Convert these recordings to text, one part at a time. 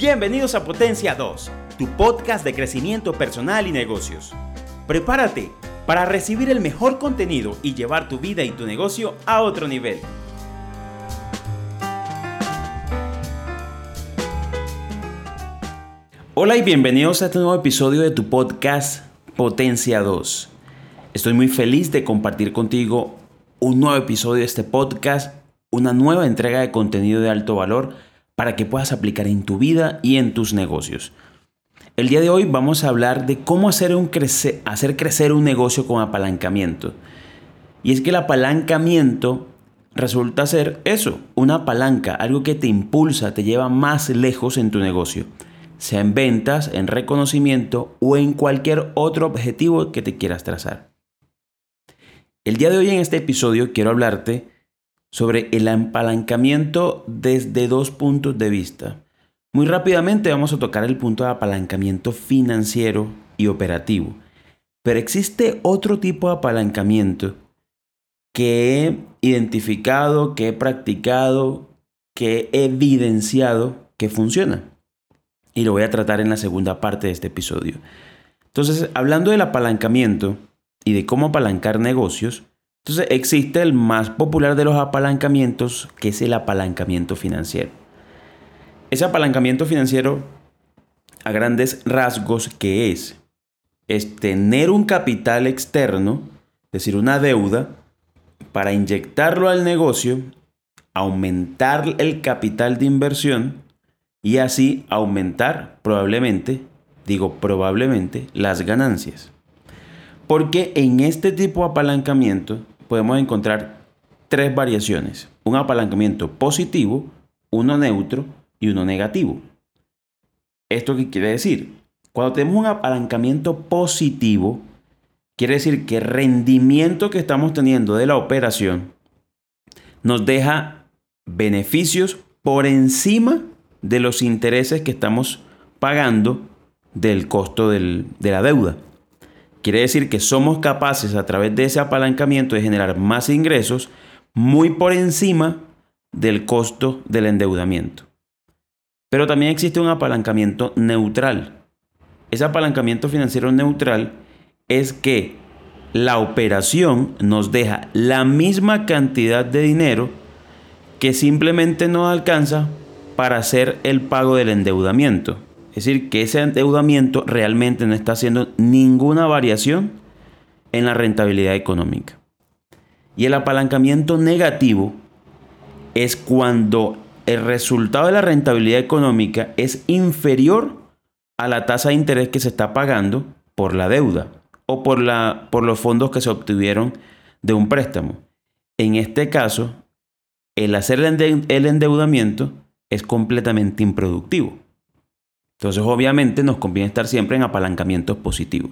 Bienvenidos a Potencia 2, tu podcast de crecimiento personal y negocios. Prepárate para recibir el mejor contenido y llevar tu vida y tu negocio a otro nivel. Hola y bienvenidos a este nuevo episodio de tu podcast Potencia 2. Estoy muy feliz de compartir contigo un nuevo episodio de este podcast, una nueva entrega de contenido de alto valor para que puedas aplicar en tu vida y en tus negocios. El día de hoy vamos a hablar de cómo hacer, un hacer crecer un negocio con apalancamiento. Y es que el apalancamiento resulta ser eso, una palanca, algo que te impulsa, te lleva más lejos en tu negocio, sea en ventas, en reconocimiento o en cualquier otro objetivo que te quieras trazar. El día de hoy en este episodio quiero hablarte sobre el apalancamiento desde dos puntos de vista. Muy rápidamente vamos a tocar el punto de apalancamiento financiero y operativo. Pero existe otro tipo de apalancamiento que he identificado, que he practicado, que he evidenciado que funciona. Y lo voy a tratar en la segunda parte de este episodio. Entonces, hablando del apalancamiento y de cómo apalancar negocios, entonces existe el más popular de los apalancamientos, que es el apalancamiento financiero. Ese apalancamiento financiero, a grandes rasgos, ¿qué es? Es tener un capital externo, es decir, una deuda, para inyectarlo al negocio, aumentar el capital de inversión y así aumentar probablemente, digo probablemente, las ganancias. Porque en este tipo de apalancamiento podemos encontrar tres variaciones. Un apalancamiento positivo, uno neutro y uno negativo. ¿Esto qué quiere decir? Cuando tenemos un apalancamiento positivo, quiere decir que el rendimiento que estamos teniendo de la operación nos deja beneficios por encima de los intereses que estamos pagando del costo de la deuda. Quiere decir que somos capaces a través de ese apalancamiento de generar más ingresos muy por encima del costo del endeudamiento. Pero también existe un apalancamiento neutral. Ese apalancamiento financiero neutral es que la operación nos deja la misma cantidad de dinero que simplemente no alcanza para hacer el pago del endeudamiento. Es decir, que ese endeudamiento realmente no está haciendo ninguna variación en la rentabilidad económica. Y el apalancamiento negativo es cuando el resultado de la rentabilidad económica es inferior a la tasa de interés que se está pagando por la deuda o por, la, por los fondos que se obtuvieron de un préstamo. En este caso, el hacer el endeudamiento es completamente improductivo. Entonces, obviamente, nos conviene estar siempre en apalancamientos positivos.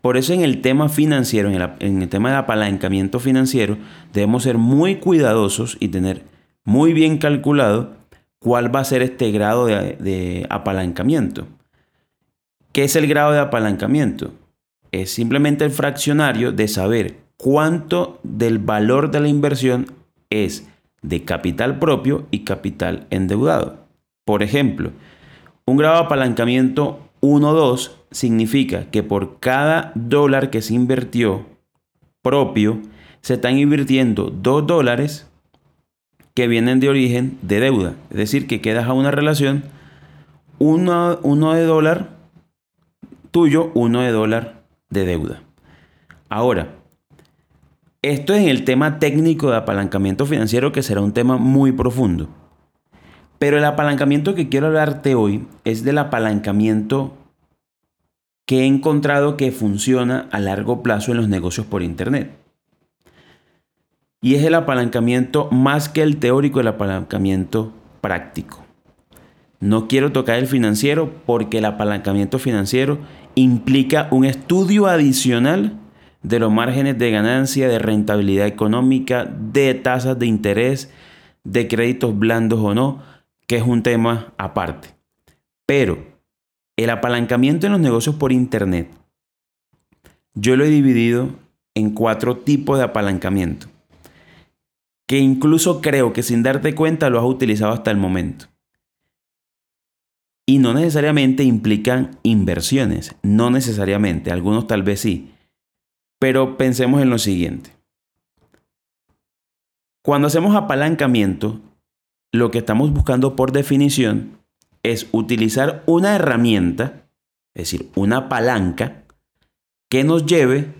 Por eso en el tema financiero, en el, tema del apalancamiento financiero, debemos ser muy cuidadosos y tener muy bien calculado cuál va a ser este grado de, de apalancamiento. ¿Qué es el grado de apalancamiento? Es simplemente el fraccionario de saber cuánto del valor de la inversión es de capital propio y capital endeudado. Por ejemplo, un grado de apalancamiento 1-2 significa que por cada dólar que se invirtió propio, se están invirtiendo 2 dólares que vienen de origen de deuda. Es decir, que quedas a una relación 1 de dólar tuyo, 1 de dólar de deuda. Ahora, esto es en el tema técnico de apalancamiento financiero que será un tema muy profundo. Pero el apalancamiento que quiero hablarte hoy es del apalancamiento que he encontrado que funciona a largo plazo en los negocios por Internet. Y es el apalancamiento más que el teórico, el apalancamiento práctico. No quiero tocar el financiero porque el apalancamiento financiero implica un estudio adicional de los márgenes de ganancia, de rentabilidad económica, de tasas de interés, de créditos blandos o no, que es un tema aparte. Pero el apalancamiento en los negocios por Internet, yo lo he dividido en cuatro tipos de apalancamiento, que incluso creo que sin darte cuenta lo has utilizado hasta el momento. y no necesariamente implican inversiones, no necesariamente, algunos tal vez sí. Pero pensemos en lo siguiente. Cuando hacemos apalancamiento, lo que estamos buscando por definición es utilizar una herramienta, es decir, una palanca, que nos lleve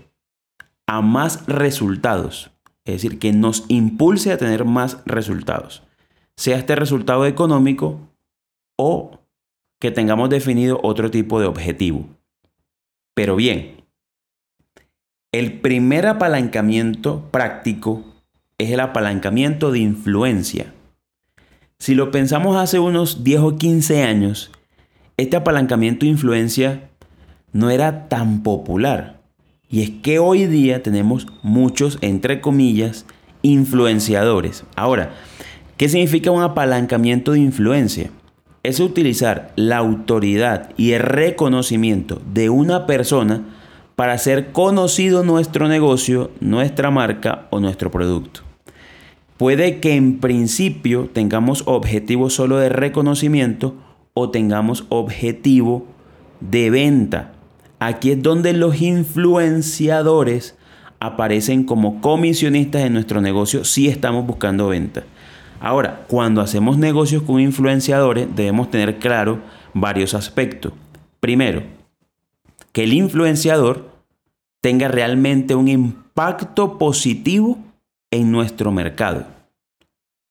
a más resultados, es decir, que nos impulse a tener más resultados, sea este resultado económico o que tengamos definido otro tipo de objetivo. Pero bien, el primer apalancamiento práctico es el apalancamiento de influencia. Si lo pensamos hace unos 10 o 15 años, este apalancamiento de influencia no era tan popular. Y es que hoy día tenemos muchos, entre comillas, influenciadores. Ahora, ¿qué significa un apalancamiento de influencia? es utilizar la autoridad y el reconocimiento de una persona para hacer conocido nuestro negocio, nuestra marca o nuestro producto. Puede que en principio tengamos objetivo solo de reconocimiento o tengamos objetivo de venta. Aquí es donde los influenciadores aparecen como comisionistas en nuestro negocio si estamos buscando venta. Ahora, cuando hacemos negocios con influenciadores, debemos tener claro varios aspectos. Primero, que el influenciador tenga realmente un impacto positivo en nuestro mercado.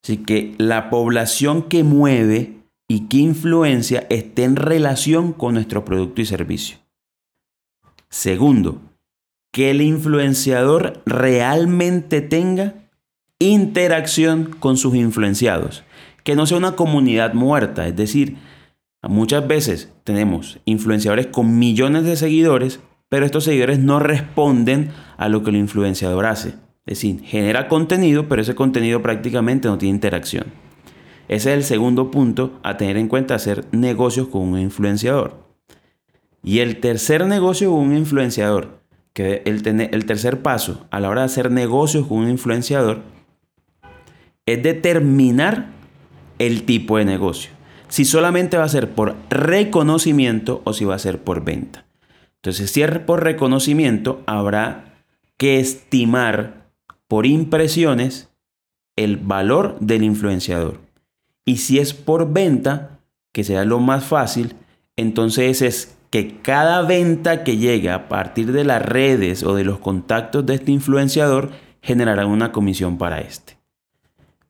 Así que la población que mueve y que influencia esté en relación con nuestro producto y servicio. Segundo, que el influenciador realmente tenga interacción con sus influenciados. Que no sea una comunidad muerta, es decir, muchas veces tenemos influenciadores con millones de seguidores, pero estos seguidores no responden a lo que el influenciador hace. Es decir, genera contenido, pero ese contenido prácticamente no tiene interacción. Ese es el segundo punto a tener en cuenta, hacer negocios con un influenciador. Y el tercer negocio con un influenciador, que el, el tercer paso a la hora de hacer negocios con un influenciador, es determinar el tipo de negocio. Si solamente va a ser por reconocimiento o si va a ser por venta. Entonces, si es por reconocimiento, habrá que estimar por impresiones el valor del influenciador. Y si es por venta, que sea lo más fácil, entonces es que cada venta que llegue a partir de las redes o de los contactos de este influenciador generará una comisión para este.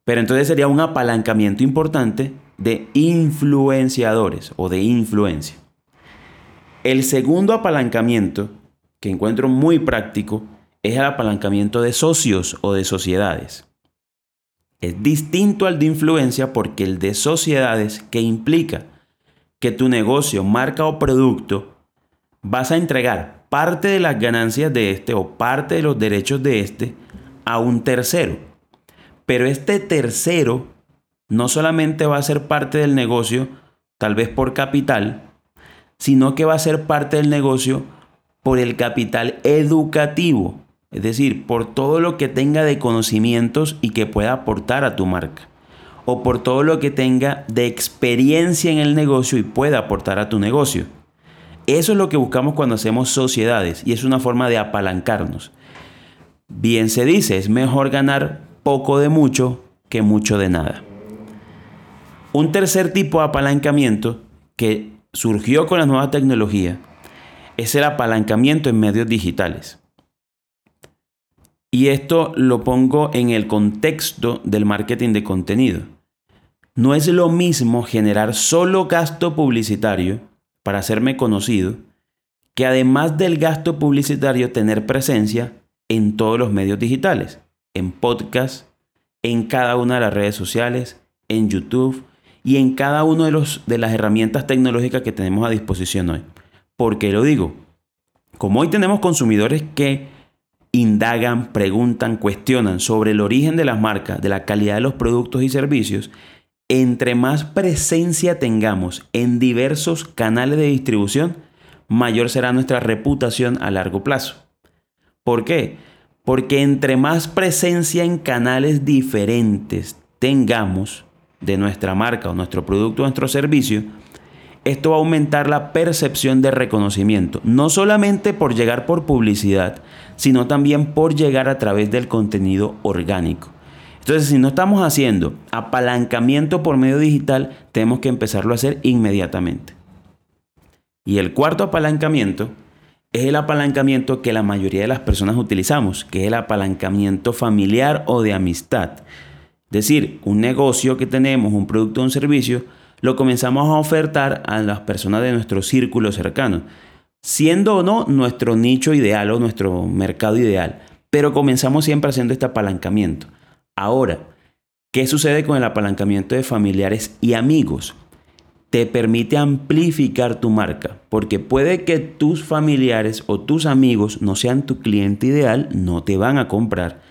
Pero entonces sería un apalancamiento importante de influenciadores o de influencia. El segundo apalancamiento que encuentro muy práctico es el apalancamiento de socios o de sociedades. Es distinto al de influencia porque el de sociedades que implica que tu negocio, marca o producto vas a entregar parte de las ganancias de este o parte de los derechos de este a un tercero. Pero este tercero no solamente va a ser parte del negocio, tal vez por capital, sino que va a ser parte del negocio por el capital educativo, es decir, por todo lo que tenga de conocimientos y que pueda aportar a tu marca, o por todo lo que tenga de experiencia en el negocio y pueda aportar a tu negocio. Eso es lo que buscamos cuando hacemos sociedades y es una forma de apalancarnos. Bien se dice, es mejor ganar poco de mucho que mucho de nada. Un tercer tipo de apalancamiento que surgió con la nueva tecnología es el apalancamiento en medios digitales. Y esto lo pongo en el contexto del marketing de contenido. No es lo mismo generar solo gasto publicitario para hacerme conocido que además del gasto publicitario tener presencia en todos los medios digitales en podcast, en cada una de las redes sociales, en YouTube y en cada una de, de las herramientas tecnológicas que tenemos a disposición hoy. ¿Por qué lo digo? Como hoy tenemos consumidores que indagan, preguntan, cuestionan sobre el origen de las marcas, de la calidad de los productos y servicios, entre más presencia tengamos en diversos canales de distribución, mayor será nuestra reputación a largo plazo. ¿Por qué? Porque entre más presencia en canales diferentes tengamos de nuestra marca o nuestro producto o nuestro servicio, esto va a aumentar la percepción de reconocimiento, no solamente por llegar por publicidad, sino también por llegar a través del contenido orgánico. Entonces, si no estamos haciendo apalancamiento por medio digital, tenemos que empezarlo a hacer inmediatamente. Y el cuarto apalancamiento es el apalancamiento que la mayoría de las personas utilizamos, que es el apalancamiento familiar o de amistad. Es decir, un negocio que tenemos, un producto o un servicio, lo comenzamos a ofertar a las personas de nuestro círculo cercano, siendo o no nuestro nicho ideal o nuestro mercado ideal, pero comenzamos siempre haciendo este apalancamiento. Ahora, ¿qué sucede con el apalancamiento de familiares y amigos? Te permite amplificar tu marca, porque puede que tus familiares o tus amigos no sean tu cliente ideal, no te van a comprar,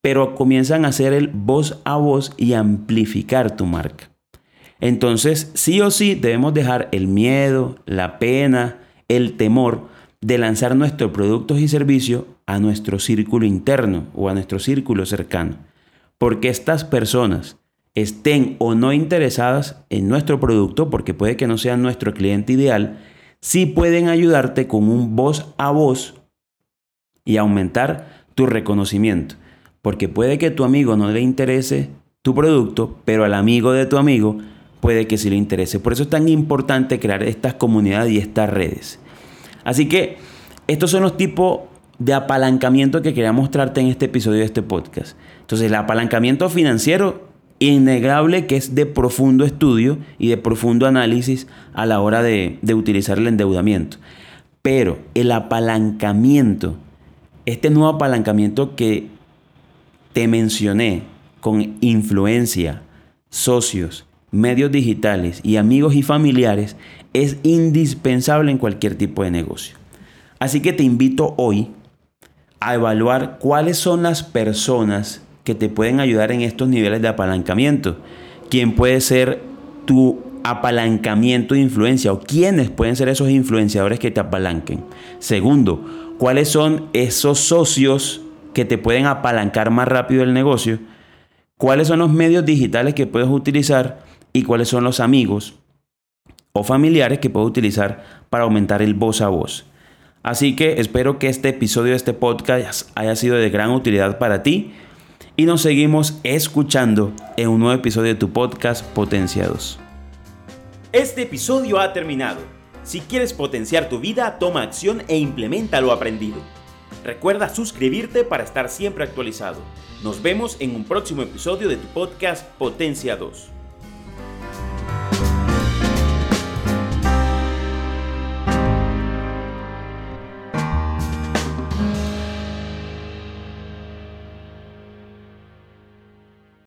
pero comienzan a hacer el voz a voz y amplificar tu marca. Entonces, sí o sí debemos dejar el miedo, la pena, el temor de lanzar nuestros productos y servicios a nuestro círculo interno o a nuestro círculo cercano. Porque estas personas estén o no interesadas en nuestro producto, porque puede que no sean nuestro cliente ideal, sí pueden ayudarte con un voz a voz y aumentar tu reconocimiento. Porque puede que tu amigo no le interese tu producto, pero al amigo de tu amigo puede que sí le interese. Por eso es tan importante crear estas comunidades y estas redes. Así que estos son los tipos de apalancamiento que quería mostrarte en este episodio de este podcast. Entonces, el apalancamiento financiero, innegable que es de profundo estudio y de profundo análisis a la hora de, de utilizar el endeudamiento. Pero el apalancamiento, este nuevo apalancamiento que te mencioné con influencia, socios, medios digitales y amigos y familiares es indispensable en cualquier tipo de negocio. Así que te invito hoy a evaluar cuáles son las personas que te pueden ayudar en estos niveles de apalancamiento. ¿Quién puede ser tu apalancamiento de influencia o quiénes pueden ser esos influenciadores que te apalanquen? Segundo, ¿cuáles son esos socios que te pueden apalancar más rápido el negocio? ¿Cuáles son los medios digitales que puedes utilizar? Y cuáles son los amigos o familiares que puedo utilizar para aumentar el voz a voz. Así que espero que este episodio de este podcast haya sido de gran utilidad para ti y nos seguimos escuchando en un nuevo episodio de tu podcast Potenciados. Este episodio ha terminado. Si quieres potenciar tu vida, toma acción e implementa lo aprendido. Recuerda suscribirte para estar siempre actualizado. Nos vemos en un próximo episodio de tu podcast Potencia 2.